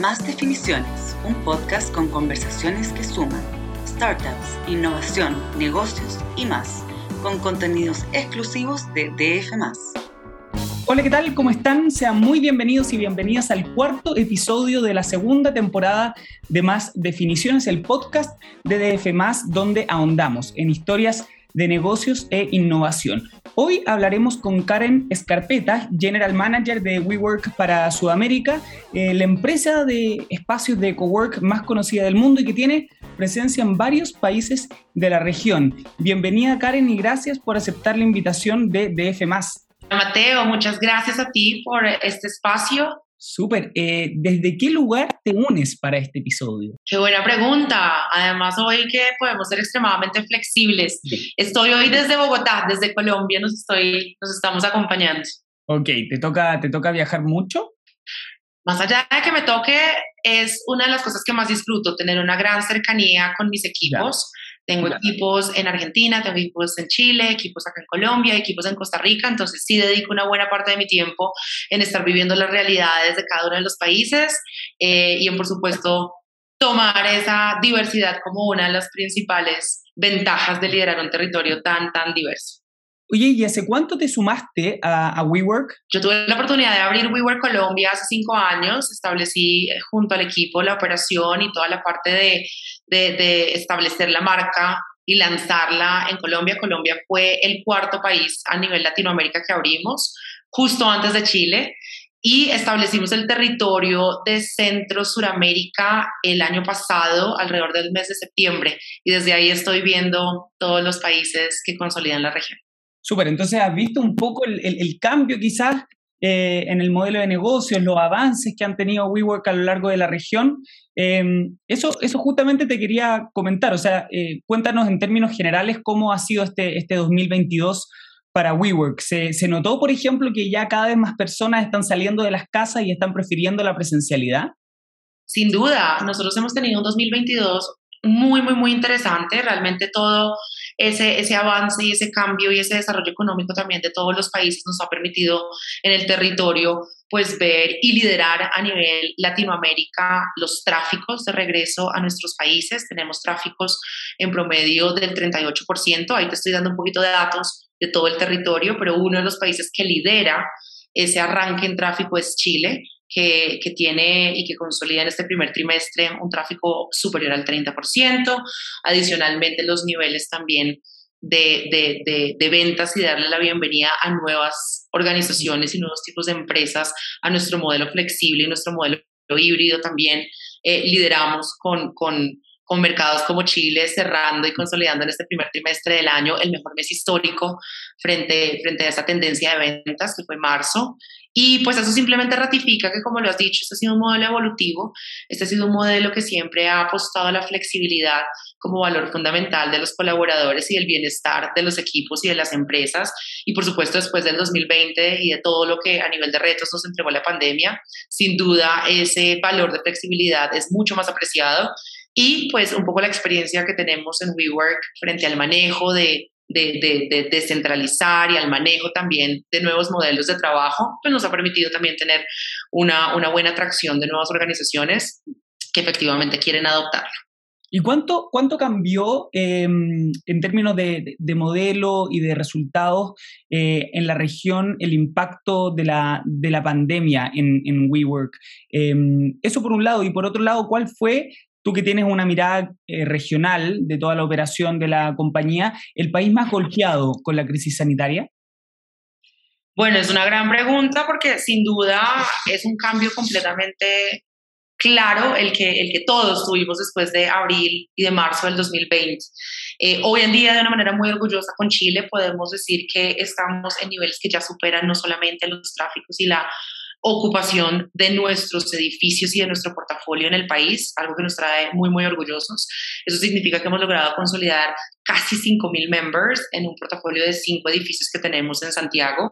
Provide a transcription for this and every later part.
Más Definiciones, un podcast con conversaciones que suman startups, innovación, negocios y más, con contenidos exclusivos de DF. Hola, ¿qué tal? ¿Cómo están? Sean muy bienvenidos y bienvenidas al cuarto episodio de la segunda temporada de Más Definiciones, el podcast de DF, donde ahondamos en historias de negocios e innovación. Hoy hablaremos con Karen Escarpeta, General Manager de WeWork para Sudamérica, eh, la empresa de espacios de cowork más conocida del mundo y que tiene presencia en varios países de la región. Bienvenida Karen y gracias por aceptar la invitación de DF. Mateo, muchas gracias a ti por este espacio Súper. Eh, ¿Desde qué lugar te unes para este episodio? Qué buena pregunta. Además, hoy que podemos ser extremadamente flexibles. Estoy hoy desde Bogotá, desde Colombia, nos, estoy, nos estamos acompañando. Ok, ¿te toca, ¿te toca viajar mucho? Más allá de que me toque, es una de las cosas que más disfruto, tener una gran cercanía con mis equipos. Tengo equipos en Argentina, tengo equipos en Chile, equipos acá en Colombia, equipos en Costa Rica, entonces sí dedico una buena parte de mi tiempo en estar viviendo las realidades de cada uno de los países eh, y en, por supuesto, tomar esa diversidad como una de las principales ventajas de liderar un territorio tan, tan diverso. Oye, ¿y hace cuánto te sumaste a, WeWork? Yo tuve la oportunidad de abrir WeWork Colombia hace cinco años. Establecí eh, junto al equipo la operación y toda la parte de, de, establecer la marca y lanzarla en Colombia. Colombia fue el cuarto país a nivel Latinoamérica que abrimos, justo antes de Chile. Y establecimos el territorio de Centro Suramérica el año pasado, alrededor del mes de septiembre. Y desde ahí estoy viendo todos los países que consolidan la región. Súper, entonces has visto un poco el, cambio quizás eh, en el modelo de negocios, los avances que han tenido WeWork a lo largo de la región. Em, eso, eso justamente te quería comentar, o sea, eh, cuéntanos en términos generales cómo ha sido este, este 2022 para WeWork. ¿Se, ¿Se notó, por ejemplo, que ya cada vez más personas están saliendo de las casas y están prefiriendo la presencialidad? Sin duda, nosotros hemos tenido un 2022 muy, muy, muy interesante. Realmente todo ese, ese avance y ese cambio y ese desarrollo económico también de todos los países nos ha permitido en el territorio pues ver y liderar a nivel Latinoamérica los tráficos de regreso a nuestros países. Tenemos tráficos en promedio del 38%. Ahí te estoy dando un poquito de datos de todo el territorio, pero uno de los países que lidera ese arranque en tráfico es Chile que, tiene y que consolida en este primer trimestre un tráfico superior al 30%. Adicionalmente, los niveles también de, de, ventas y darle la bienvenida a nuevas organizaciones y nuevos tipos de empresas, a nuestro modelo flexible y nuestro modelo híbrido también eh, lideramos con, con, con mercados como Chile cerrando y consolidando en este primer trimestre del año el mejor mes histórico frente, frente a esa tendencia de ventas que fue marzo. Y pues eso simplemente ratifica que, como lo has dicho, este ha sido un modelo evolutivo, este ha sido un modelo que siempre ha apostado a la flexibilidad como valor fundamental de los colaboradores y el bienestar de los equipos y de las empresas. Y por supuesto, después del 2020 y de todo lo que a nivel de retos nos entregó la pandemia, sin duda ese valor de flexibilidad es mucho más apreciado. Y pues un poco la experiencia que tenemos en WeWork frente al manejo de de, descentralizar y al manejo también de nuevos modelos de trabajo, pues nos ha permitido también tener una, buena atracción de nuevas organizaciones que efectivamente quieren adoptarlo. ¿Y cuánto, cuánto cambió em, en términos de, modelo y de resultados eh, en la región el impacto de la, de la pandemia en, en WeWork? Em, eso por un lado. Y por otro lado, ¿cuál fue tú que tienes una mirada eh, regional de toda la operación de la compañía, el país más golpeado con la crisis sanitaria? Bueno, es una gran pregunta porque sin duda es un cambio completamente claro el que, el que todos tuvimos después de abril y de marzo del 2020. Eh, hoy en día, de una manera muy orgullosa con Chile, podemos decir que estamos en niveles que ya superan no solamente los tráficos y la ocupación de nuestros edificios y de nuestro portafolio en el país, algo que nos trae muy, muy orgullosos. Eso significa que hemos logrado consolidar casi 5.000 members en un portafolio de cinco edificios que tenemos en Santiago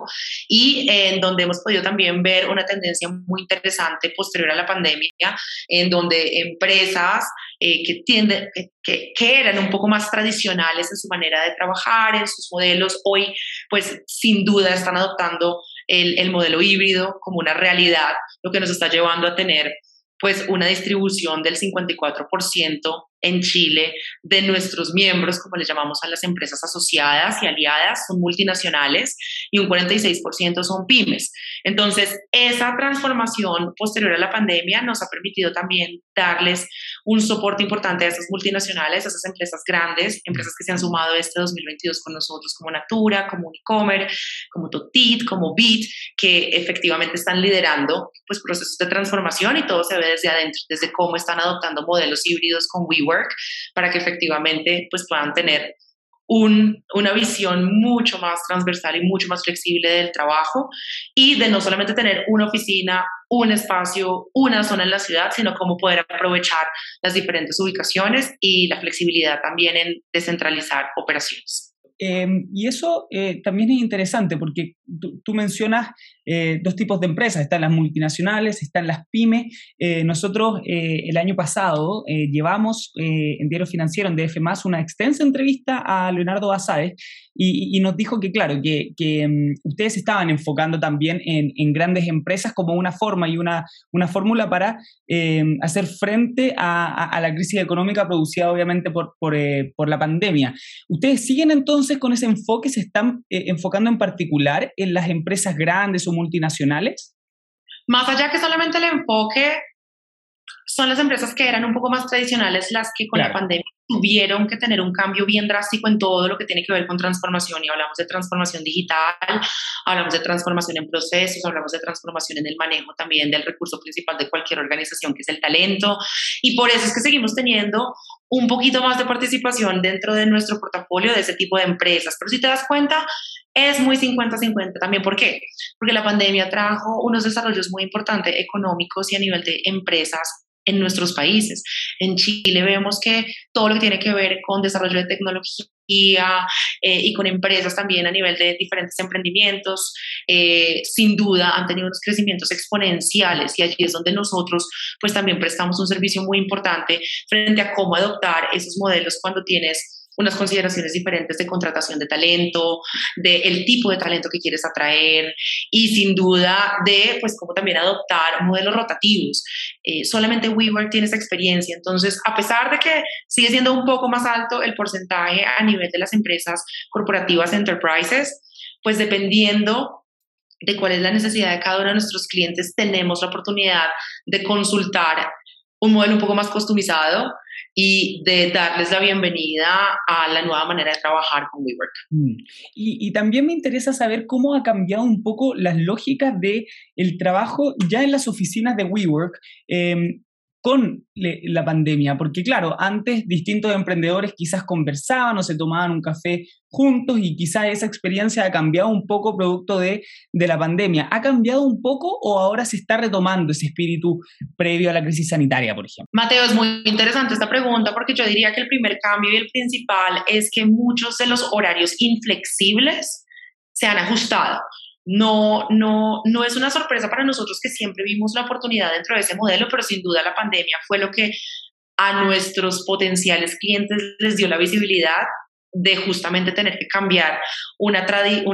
y en donde hemos podido también ver una tendencia muy interesante posterior a la pandemia, en donde empresas eh, que, tienden, que, que, eran un poco más tradicionales en su manera de trabajar, en sus modelos, hoy pues sin duda están adoptando el, el modelo híbrido como una realidad, lo que nos está llevando a tener pues una distribución del 54% en Chile de nuestros miembros, como les llamamos a las empresas asociadas y aliadas, son multinacionales y un 46% son pymes. Entonces, esa transformación posterior a la pandemia nos ha permitido también darles un soporte importante a esas multinacionales, a esas empresas grandes, empresas que se han sumado este 2022 con nosotros, como Natura, como Unicomer, como Totit, como Bit, que efectivamente están liderando pues, procesos de transformación y todo se ve desde adentro, desde cómo están adoptando modelos híbridos con WeWork para que efectivamente pues, puedan tener una visión mucho más transversal y mucho más flexible del trabajo y de no solamente tener una oficina, un espacio, una zona en la ciudad, sino cómo poder aprovechar las diferentes ubicaciones y la flexibilidad también en descentralizar operaciones. Em, y eso eh, también es interesante porque tú, mencionas eh, dos tipos de empresas, están las multinacionales, están las pymes. Eh, nosotros el año pasado llevamos en Diario Financiero, en DF, una extensa entrevista a Leonardo Basáez y, nos dijo que, claro, que, em, ustedes estaban enfocando también en, grandes empresas como una forma y una, una fórmula para em, hacer frente a, la crisis económica producida obviamente por, por, por la pandemia. ¿Ustedes siguen entonces con ese enfoque se están eh, enfocando en particular en las empresas grandes o multinacionales? Más allá que solamente el enfoque, son las empresas que eran un poco más tradicionales las que con la pandemia tuvieron que tener un cambio bien drástico en todo lo que tiene que ver con transformación y hablamos de transformación digital, hablamos de transformación en procesos, hablamos de transformación en el manejo también del recurso principal de cualquier organización que es el talento y por eso es que seguimos teniendo un poquito más de participación dentro de nuestro portafolio de ese tipo de empresas, pero si te das cuenta es muy 50-50 también. ¿Por qué? Porque la pandemia trajo unos desarrollos muy importantes económicos y a nivel de empresas en nuestros países. En Chile vemos que todo lo que tiene que ver con desarrollo de tecnología eh, y con empresas también a nivel de diferentes emprendimientos, eh, sin duda han tenido unos crecimientos exponenciales y allí es donde nosotros pues también prestamos un servicio muy importante frente a cómo adoptar esos modelos cuando tienes unas consideraciones diferentes de contratación de talento, del el tipo de talento que quieres atraer y sin duda de, pues, cómo también adoptar modelos rotativos. Eh, solamente WeWork tiene esa experiencia, entonces, a pesar de que sigue siendo un poco más alto el porcentaje a nivel de las empresas corporativas enterprises, pues dependiendo de cuál es la necesidad de cada uno de nuestros clientes, tenemos la oportunidad de consultar un modelo un poco más customizado y de darles la bienvenida a la nueva manera de trabajar con WeWork. Mm. Y, también me interesa saber cómo ha cambiado un poco las lógicas de el trabajo ya en las oficinas de WeWork. Em, con la pandemia, porque claro, antes distintos emprendedores quizás conversaban o se tomaban un café juntos y quizás esa experiencia ha cambiado un poco producto de, de la pandemia. ¿Ha cambiado un poco o ahora se está retomando ese espíritu previo a la crisis sanitaria, por ejemplo? Mateo, es muy interesante esta pregunta porque yo diría que el primer cambio y el principal es que muchos de los horarios inflexibles se han ajustado no, no, no es una sorpresa para nosotros que siempre vimos la oportunidad dentro de ese modelo, pero sin duda la pandemia fue lo que a nuestros potenciales clientes les dio la visibilidad de justamente tener que cambiar una,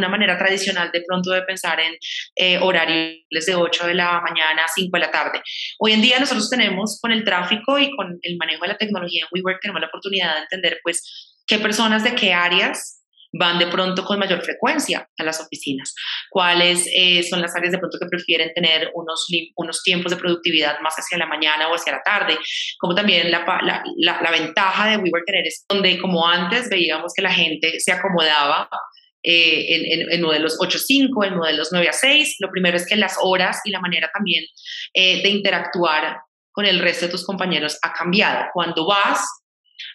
manera tradicional de pronto de pensar en eh, horarios de 8 de la mañana a 5 de la tarde. Hoy en día nosotros tenemos con el tráfico y con el manejo de la tecnología en WeWork tenemos la oportunidad de entender pues qué personas de qué áreas van de pronto con mayor frecuencia a las oficinas, cuáles eh, son las áreas de pronto que prefieren tener unos, unos tiempos de productividad más hacia la mañana o hacia la tarde, como también la, la, la, ventaja de WeWork es donde como antes veíamos que la gente se acomodaba eh, en, en, modelos 8-5, en modelos 9 a 6. Lo primero es que las horas y la manera también eh, de interactuar con el resto de tus compañeros ha cambiado. Cuando vas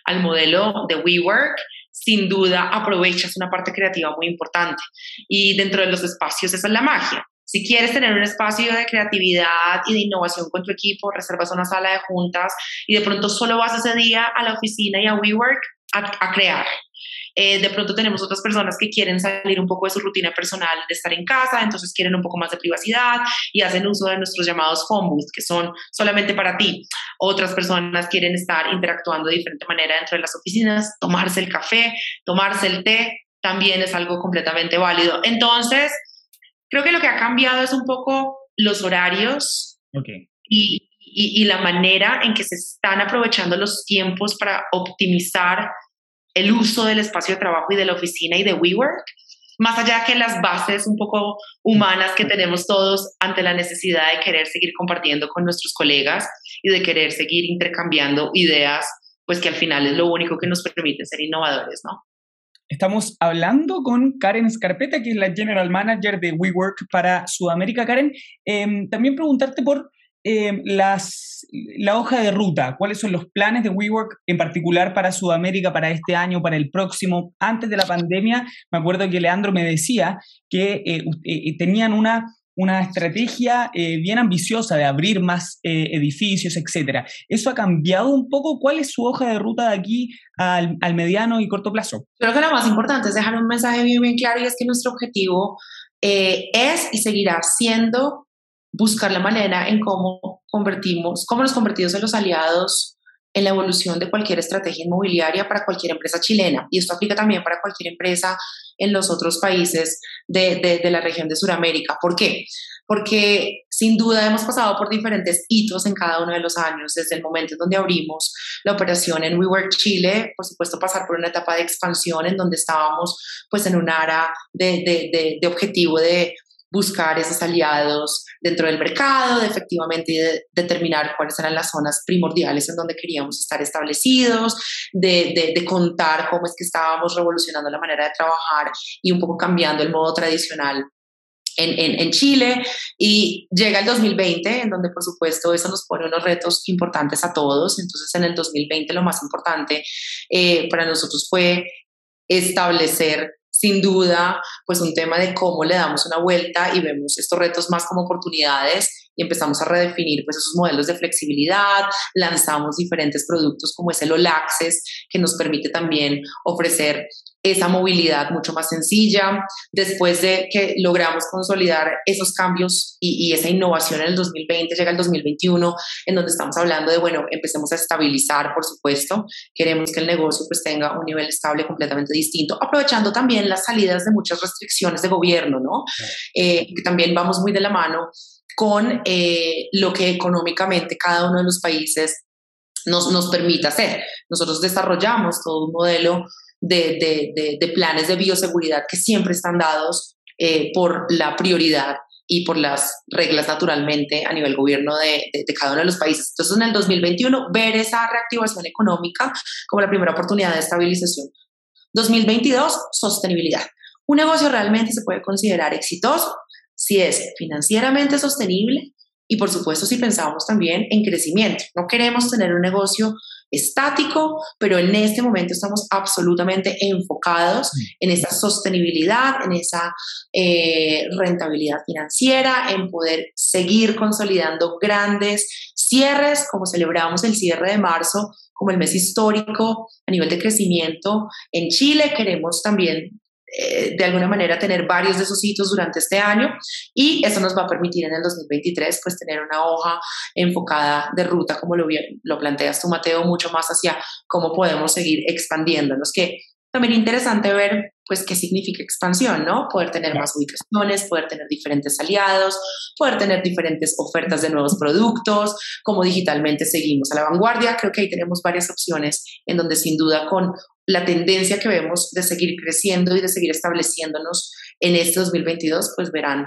al modelo de WeWork, sin duda aprovechas una parte creativa muy importante. Y dentro de los espacios esa es la magia. Si quieres tener un espacio de creatividad y de innovación con tu equipo, reservas una sala de juntas y de pronto solo vas ese día a la oficina y a WeWork a crear. Eh, de pronto tenemos otras personas que quieren salir un poco de su rutina personal de estar en casa, entonces quieren un poco más de privacidad y hacen uso de nuestros llamados phone booths, que son solamente para ti. Otras personas quieren estar interactuando de diferente manera dentro de las oficinas, tomarse el café, tomarse el té, también es algo completamente válido. Entonces, creo que lo que ha cambiado es un poco los horarios y, y, la manera en que se están aprovechando los tiempos para optimizar el uso del espacio de trabajo y de la oficina y de WeWork, más allá que las bases un poco humanas que tenemos todos ante la necesidad de querer seguir compartiendo con nuestros colegas y de querer seguir intercambiando ideas, pues que al final es lo único que nos permite ser innovadores, ¿no? Estamos hablando con Karen Scarpeta, que es la General Manager de WeWork para Sudamérica. Karen, em, también preguntarte por em, las, la hoja de ruta, cuáles son los planes de WeWork en particular para Sudamérica, para este año, para el próximo. Antes de la pandemia, me acuerdo que Leandro me decía que eh, eh, tenían una una estrategia eh, bien ambiciosa de abrir más eh, edificios, etcétera. ¿Eso ha cambiado un poco? ¿Cuál es su hoja de ruta de aquí al, mediano y corto plazo? Creo que lo más importante es dejar un mensaje bien, bien claro y es que nuestro objetivo eh, es y seguirá siendo buscar la manera en cómo convertimos, cómo nos convertimos en los aliados en la evolución de cualquier estrategia inmobiliaria para cualquier empresa chilena. Y esto aplica también para cualquier empresa en los otros países de, de, la región de Sudamérica. ¿Por qué? Porque sin duda hemos pasado por diferentes hitos en cada uno de los años, desde el momento en donde abrimos la operación en WeWork Chile, por supuesto pasar por una etapa de expansión en donde estábamos pues en un área de, de, de objetivo de buscar esos aliados dentro del mercado, de efectivamente determinar cuáles eran las zonas primordiales en donde queríamos estar establecidos, de, de, contar cómo es que estábamos revolucionando la manera de trabajar y un poco cambiando el modo tradicional en, en, en, Chile y llega el 2020, en donde por supuesto eso nos pone unos retos importantes a todos. Entonces en el 2020 lo más importante eh, para nosotros fue establecer sin duda, pues un tema de cómo le damos una vuelta y vemos estos retos más como oportunidades y empezamos a redefinir pues esos modelos de flexibilidad, lanzamos diferentes productos como es el All Access, que nos permite también ofrecer esa movilidad mucho más sencilla. Después de que logramos consolidar esos cambios y, esa innovación en el 2020, llega el 2021, en donde estamos hablando de, bueno, empecemos a estabilizar, por supuesto. Queremos que el negocio pues tenga un nivel estable completamente distinto, aprovechando también las salidas de muchas restricciones de gobierno, ¿no? Eh, que también vamos muy de la mano con eh, lo que económicamente cada uno de los países nos, nos permite hacer. Nosotros desarrollamos todo un modelo de, de, de, planes de bioseguridad que siempre están dados eh, por la prioridad y por las reglas naturalmente a nivel gobierno de, de, cada uno de los países. Entonces, en el 2021, ver esa reactivación económica como la primera oportunidad de estabilización. 2022, sostenibilidad. Un negocio realmente se puede considerar exitoso si es financieramente sostenible y por supuesto si pensamos también en crecimiento. No queremos tener un negocio estático, pero en este momento estamos absolutamente enfocados en esa sostenibilidad, en esa eh, rentabilidad financiera, en poder seguir consolidando grandes cierres, como celebramos el cierre de marzo como el mes histórico a nivel de crecimiento en Chile. Queremos también eh, de alguna manera tener varios de esos hitos durante este año y eso nos va a permitir en el 2023 pues tener una hoja enfocada de ruta como lo, lo planteas tú Mateo mucho más hacia cómo podemos seguir expandiéndonos que también interesante ver pues qué significa expansión, ¿no? Poder tener más ubicaciones, poder tener diferentes aliados, poder tener diferentes ofertas de nuevos productos, como digitalmente seguimos a la vanguardia. Creo que ahí tenemos varias opciones en donde sin duda con la tendencia que vemos de seguir creciendo y de seguir estableciéndonos en este 2022, pues verán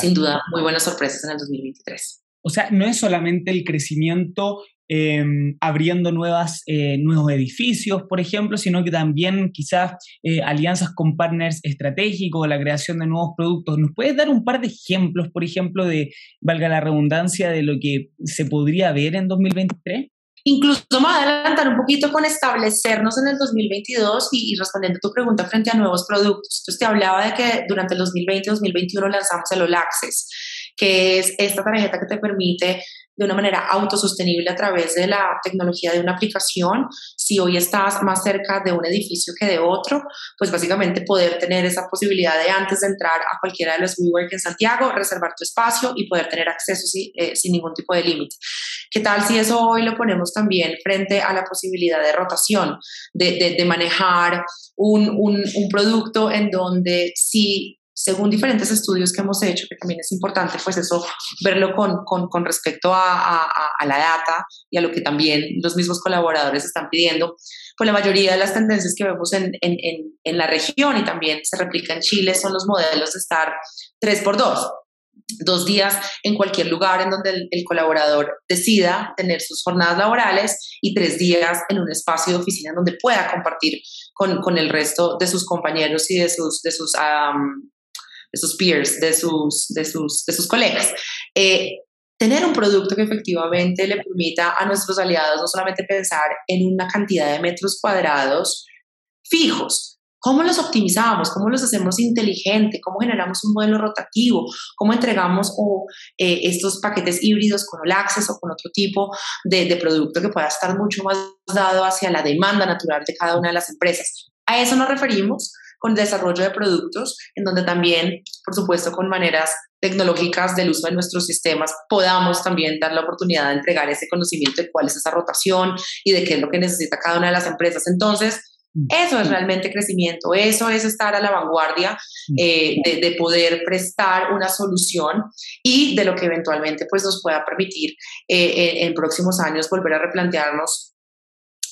sin duda muy buenas sorpresas en el 2023. O sea, no es solamente el crecimiento Em, abriendo nuevas, eh, nuevos edificios, por ejemplo, sino que también quizás eh, alianzas con partners estratégicos, la creación de nuevos productos. ¿Nos puedes dar un par de ejemplos, por ejemplo, de, valga la redundancia, de lo que se podría ver en 2023? Incluso a adelantar un poquito con establecernos en el 2022 y, y respondiendo a tu pregunta frente a nuevos productos. Entonces te hablaba de que durante el 2020-2021 lanzamos el All Access, que es esta tarjeta que te permite de una manera autosostenible a través de la tecnología de una aplicación. Si hoy estás más cerca de un edificio que de otro, pues básicamente poder tener esa posibilidad de antes de entrar a cualquiera de los WeWork en Santiago, reservar tu espacio y poder tener acceso eh, sin ningún tipo de límite. ¿Qué tal si eso hoy lo ponemos también frente a la posibilidad de rotación, de, de, manejar un, un, un producto en donde si según diferentes estudios que hemos hecho, que también es importante, pues eso, verlo con, con, con respecto a, a, a, la data y a lo que también los mismos colaboradores están pidiendo, pues la mayoría de las tendencias que vemos en, en, en, la región y también se replica en Chile son los modelos de estar 3 por 2 dos días en cualquier lugar en donde el, colaborador decida tener sus jornadas laborales y tres días en un espacio de oficina donde pueda compartir con, con el resto de sus compañeros y de sus, de sus, de sus peers, de sus, de sus, de sus colegas. Eh, tener un producto que efectivamente le permita a nuestros aliados no solamente pensar en una cantidad de metros cuadrados fijos, ¿Cómo los optimizamos? ¿Cómo los hacemos inteligente? ¿Cómo generamos un modelo rotativo? ¿Cómo entregamos o, eh, estos paquetes híbridos con el Access o con otro tipo de producto que pueda estar mucho más dado hacia la demanda natural de cada una de las empresas? A eso nos referimos con desarrollo de productos, en donde también, por supuesto, con maneras tecnológicas del uso de nuestros sistemas, podamos también dar la oportunidad de entregar ese conocimiento de cuál es esa rotación y de qué es lo que necesita cada una de las empresas. Entonces, eso es realmente crecimiento, eso es estar a la vanguardia eh, de, poder prestar una solución y de lo que eventualmente pues, nos pueda permitir eh, en próximos años volver a replantearnos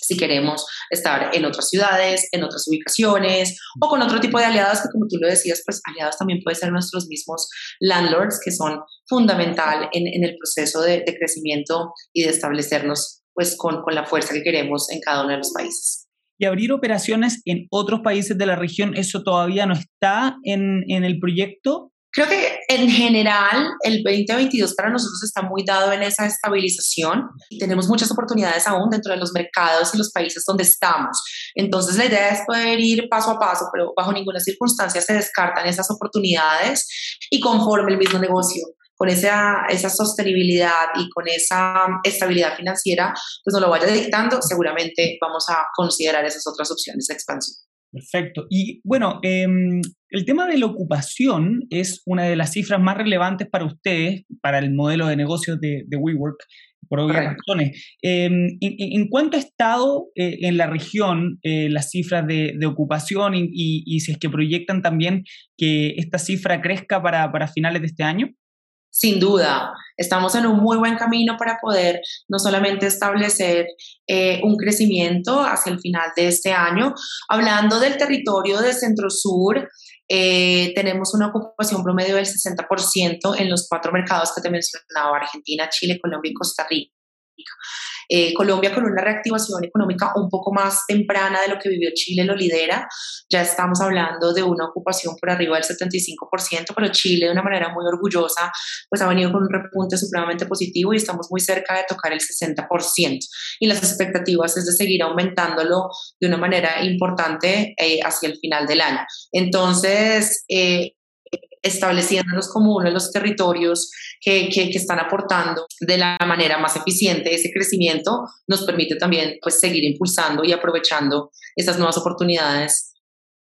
si queremos estar en otras ciudades, en otras ubicaciones o con otro tipo de aliados que como tú lo decías, pues aliados también pueden ser nuestros mismos landlords que son fundamental en, en el proceso de, de, crecimiento y de establecernos pues con, con la fuerza que queremos en cada uno de los países. Y abrir operaciones en otros países de la región, ¿eso todavía no está en, en el proyecto? Creo que en general el 2022 para nosotros está muy dado en esa estabilización y tenemos muchas oportunidades aún dentro de los mercados y los países donde estamos. Entonces la idea es poder ir paso a paso, pero bajo ninguna circunstancia se descartan esas oportunidades y conforme el mismo negocio con esa, esa sostenibilidad y con esa estabilidad financiera, pues nos lo vaya dictando, seguramente vamos a considerar esas otras opciones de expansión. Perfecto. Y bueno, em, el tema de la ocupación es una de las cifras más relevantes para ustedes, para el modelo de negocios de, WeWork, por obvias razones. Em, en, cuánto ha estado eh, en la región eh, las cifras de, ocupación y, si es que proyectan también que esta cifra crezca para, para finales de este año? Sin duda, estamos en un muy buen camino para poder no solamente establecer eh, un crecimiento hacia el final de este año. Hablando del territorio de Centro Sur, eh, tenemos una ocupación promedio del 60% en los cuatro mercados que te mencionaba, Argentina, Chile, Colombia y Costa Rica. Eh, Colombia con una reactivación económica un poco más temprana de lo que vivió Chile lo lidera. Ya estamos hablando de una ocupación por arriba del 75%, pero Chile de una manera muy orgullosa pues ha venido con un repunte supremamente positivo y estamos muy cerca de tocar el 60%. Y las expectativas es de seguir aumentándolo de una manera importante eh, hacia el final del año. Entonces, eh, estableciéndonos como uno de los territorios que, que, están aportando de la manera más eficiente ese crecimiento, nos permite también pues, seguir impulsando y aprovechando esas nuevas oportunidades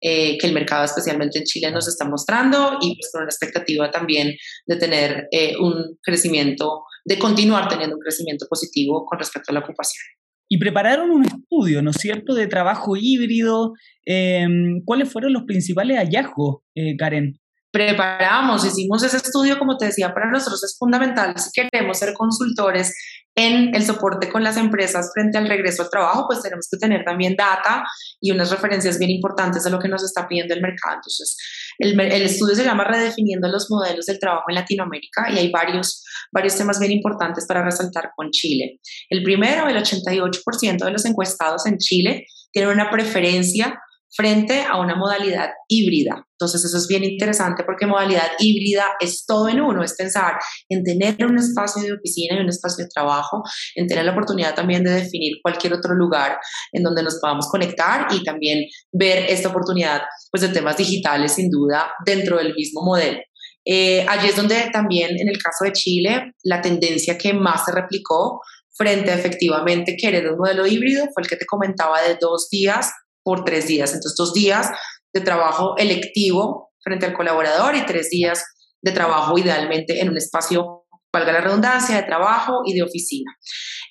eh, que el mercado, especialmente en Chile, nos está mostrando y pues, con una expectativa también de tener eh, un crecimiento, de continuar teniendo un crecimiento positivo con respecto a la ocupación. Y prepararon un estudio, ¿no es cierto?, de trabajo híbrido. Em, ¿Cuáles fueron los principales hallazgos, eh, Karen? Preparamos, hicimos ese estudio, como te decía, para nosotros es fundamental si queremos ser consultores en el soporte con las empresas frente al regreso al trabajo, pues tenemos que tener también data y unas referencias bien importantes de lo que nos está pidiendo el mercado. Entonces, el, el estudio se llama Redefiniendo los modelos del trabajo en Latinoamérica y hay varios, varios temas bien importantes para resaltar con Chile. El primero, el 88% de los encuestados en Chile tienen una preferencia frente a una modalidad híbrida. Entonces eso es bien interesante porque modalidad híbrida es todo en uno, es pensar en tener un espacio de oficina y un espacio de trabajo, en tener la oportunidad también de definir cualquier otro lugar en donde nos podamos conectar y también ver esta oportunidad pues, de temas digitales sin duda dentro del mismo modelo. Eh, allí es donde también en el caso de Chile la tendencia que más se replicó frente a efectivamente querer un modelo híbrido fue el que te comentaba de dos días por tres días. Entonces, dos días de trabajo electivo frente al colaborador y tres días de trabajo idealmente en un espacio, valga la redundancia, de trabajo y de oficina.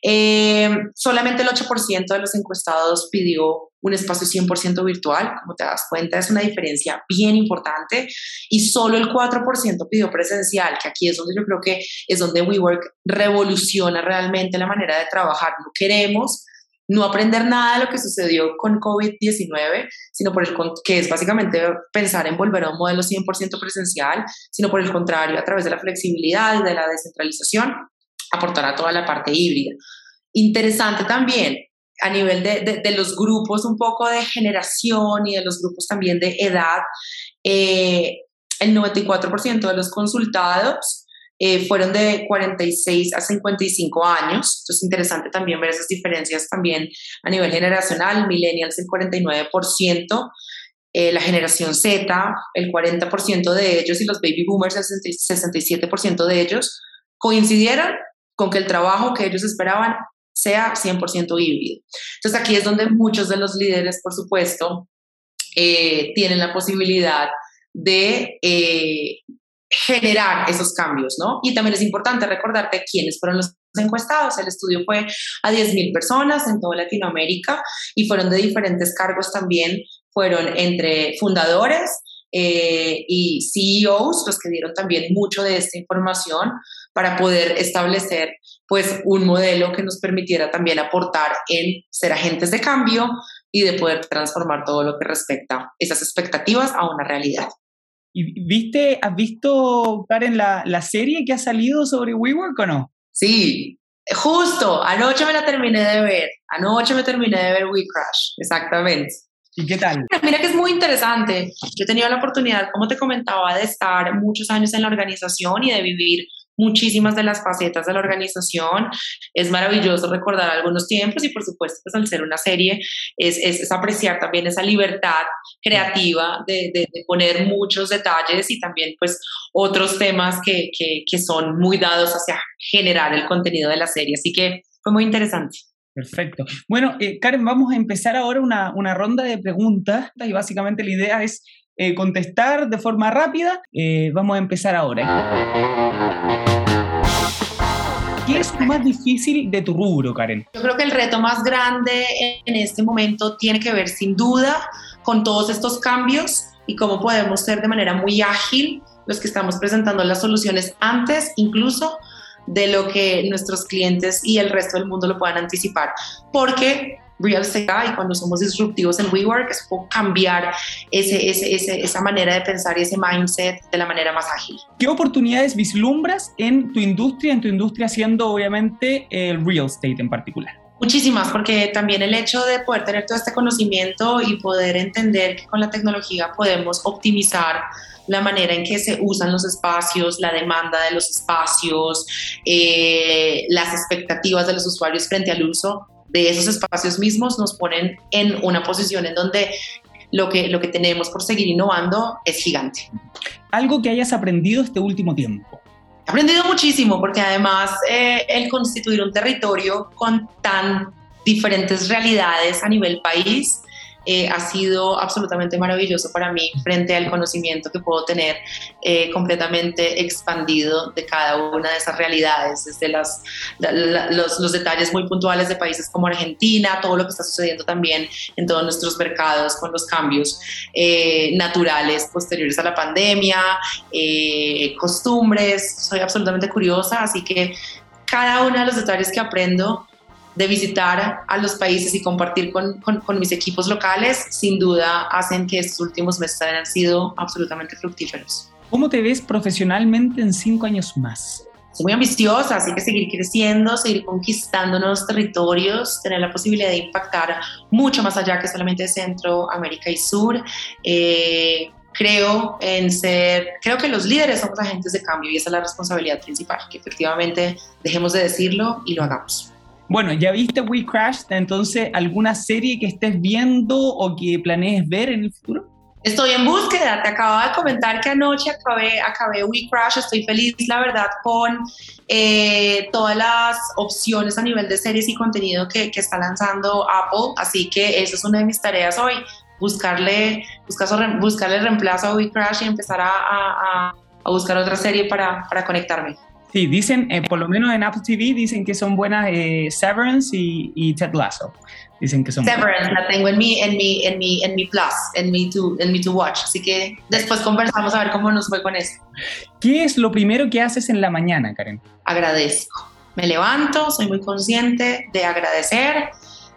Eh, solamente el 8% de los encuestados pidió un espacio 100% virtual, como te das cuenta, es una diferencia bien importante, y solo el 4% pidió presencial, que aquí es donde yo creo que es donde WeWork revoluciona realmente la manera de trabajar. No queremos no aprender nada de lo que sucedió con COVID-19, sino por el que es básicamente pensar en volver a un modelo 100% presencial, sino por el contrario, a través de la flexibilidad y de la descentralización, aportar a toda la parte híbrida. Interesante también a nivel de, de, los grupos, un poco de generación y de los grupos también de edad, eh, el 94% de los consultados eh, fueron de 46 a 55 años. Entonces es interesante también ver esas diferencias también a nivel generacional. Millennials el 49%, eh, la generación Z el 40% de ellos y los baby boomers el 67% de ellos coincidieron con que el trabajo que ellos esperaban sea 100% híbrido. Entonces aquí es donde muchos de los líderes, por supuesto, eh, tienen la posibilidad de generar esos cambios, ¿no? Y también es importante recordarte quiénes fueron los encuestados. El estudio fue a 10.000 personas en toda Latinoamérica y fueron de diferentes cargos también, fueron entre fundadores eh, y CEOs, los que dieron también mucho de esta información para poder establecer pues un modelo que nos permitiera también aportar en ser agentes de cambio y de poder transformar todo lo que respecta esas expectativas a una realidad. ¿Y viste, has visto, Karen, la, la serie que ha salido sobre WeWork o no? Sí, justo, anoche me la terminé de ver, anoche me terminé de ver WeCrash, exactamente. ¿Y qué tal? Mira que es muy interesante. Yo he tenido la oportunidad, como te comentaba, de estar muchos años en la organización y de vivir muchísimas de las facetas de la organización. Es maravilloso recordar algunos tiempos y por supuesto, pues al ser una serie, es, es, apreciar también esa libertad creativa de, de, poner muchos detalles y también pues otros temas que, que, que son muy dados hacia generar el contenido de la serie. Así que fue muy interesante. Perfecto. Bueno, eh, Karen, vamos a empezar ahora una, una, ronda de preguntas y básicamente la idea es eh, contestar de forma rápida. Eh, vamos a empezar ahora. ¿Qué es lo más difícil de tu rubro, Karen? Yo creo que el reto más grande en este momento tiene que ver sin duda con todos estos cambios y cómo podemos ser de manera muy ágil los que estamos presentando las soluciones antes incluso de lo que nuestros clientes y el resto del mundo lo puedan anticipar. Porque real estate y cuando somos disruptivos en WeWork es cambiar ese, ese, esa manera de pensar y ese mindset de la manera más ágil. ¿Qué oportunidades vislumbras en tu industria, en tu industria siendo obviamente el real estate en particular? Muchísimas, porque también el hecho de poder tener todo este conocimiento y poder entender que con la tecnología podemos optimizar la manera en que se usan los espacios, la demanda de los espacios, eh, las expectativas de los usuarios frente al uso, de esos espacios mismos nos ponen en una posición en donde lo que, lo que tenemos por seguir innovando es gigante. Algo que hayas aprendido este último tiempo. He aprendido muchísimo porque además eh, el constituir un territorio con tan diferentes realidades a nivel país eh, ha sido absolutamente maravilloso para mí frente al conocimiento que puedo tener eh, completamente expandido de cada una de esas realidades, desde las, los, los, detalles muy puntuales de países como Argentina, todo lo que está sucediendo también en todos nuestros mercados con los cambios eh, naturales posteriores a la pandemia, costumbres, soy absolutamente curiosa, así que cada uno de los detalles que aprendo de visitar a los países y compartir con, con, mis equipos locales, sin duda hacen que estos últimos meses hayan sido absolutamente fructíferos. ¿Cómo te ves profesionalmente en cinco años más? Soy muy ambiciosa, así que seguir creciendo, seguir conquistando nuevos territorios, tener la posibilidad de impactar mucho más allá que solamente Centro, América y Sur. Eh, creo en ser, creo que los líderes somos agentes de cambio y esa es la responsabilidad principal, que efectivamente dejemos de decirlo y lo hagamos. Bueno, ya viste We Crashed, entonces, ¿alguna serie que estés viendo o que planees ver en el futuro? Estoy en búsqueda, te acabo de comentar que anoche acabé, acabé We Crash, estoy feliz, la verdad, con eh, todas las opciones a nivel de series y contenido que, está lanzando Apple, así que esa es una de mis tareas hoy, buscarle, buscar, buscarle reemplazo a We Crash y empezar a, a, a buscar otra serie para, para conectarme. Sí, dicen, eh, por lo menos en Apple TV, dicen que son buenas eh, Severance y, y, Ted Lasso. Dicen que son Severance la tengo en mi, en mi, en mi, en mi Plus, en mi, to, en mi To Watch. Así que después conversamos a ver cómo nos fue con eso. ¿Qué es lo primero que haces en la mañana, Karen? Agradezco. Me levanto, soy muy consciente de agradecer.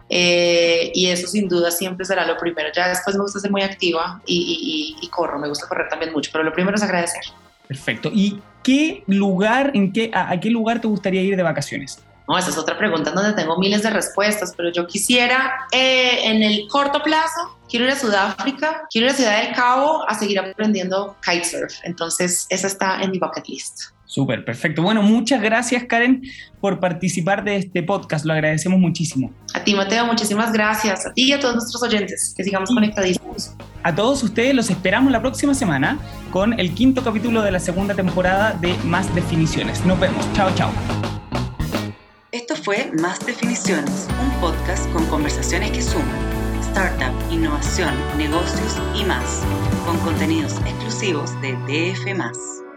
Eh, y eso sin duda siempre será lo primero. Ya después me gusta ser muy activa y, y, y corro, me gusta correr también mucho, pero lo primero es agradecer. Perfecto. ¿Y qué lugar, en qué, a, qué lugar te gustaría ir de vacaciones? No, esa es otra pregunta donde tengo miles de respuestas, pero yo quisiera eh, en el corto plazo, quiero ir a Sudáfrica, quiero ir a Ciudad del Cabo a seguir aprendiendo kitesurf. Entonces, esa está en mi bucket list. Súper, perfecto. Bueno, muchas gracias Karen por participar de este podcast, lo agradecemos muchísimo. A ti Mateo, muchísimas gracias. A ti y a todos nuestros oyentes, que sigamos conectadísimos. A todos ustedes los esperamos la próxima semana con el quinto capítulo de la segunda temporada de Más Definiciones. Nos vemos, chao, chao. Esto fue Más Definiciones, un podcast con conversaciones que suman startup, innovación, negocios y más, con contenidos exclusivos de DF.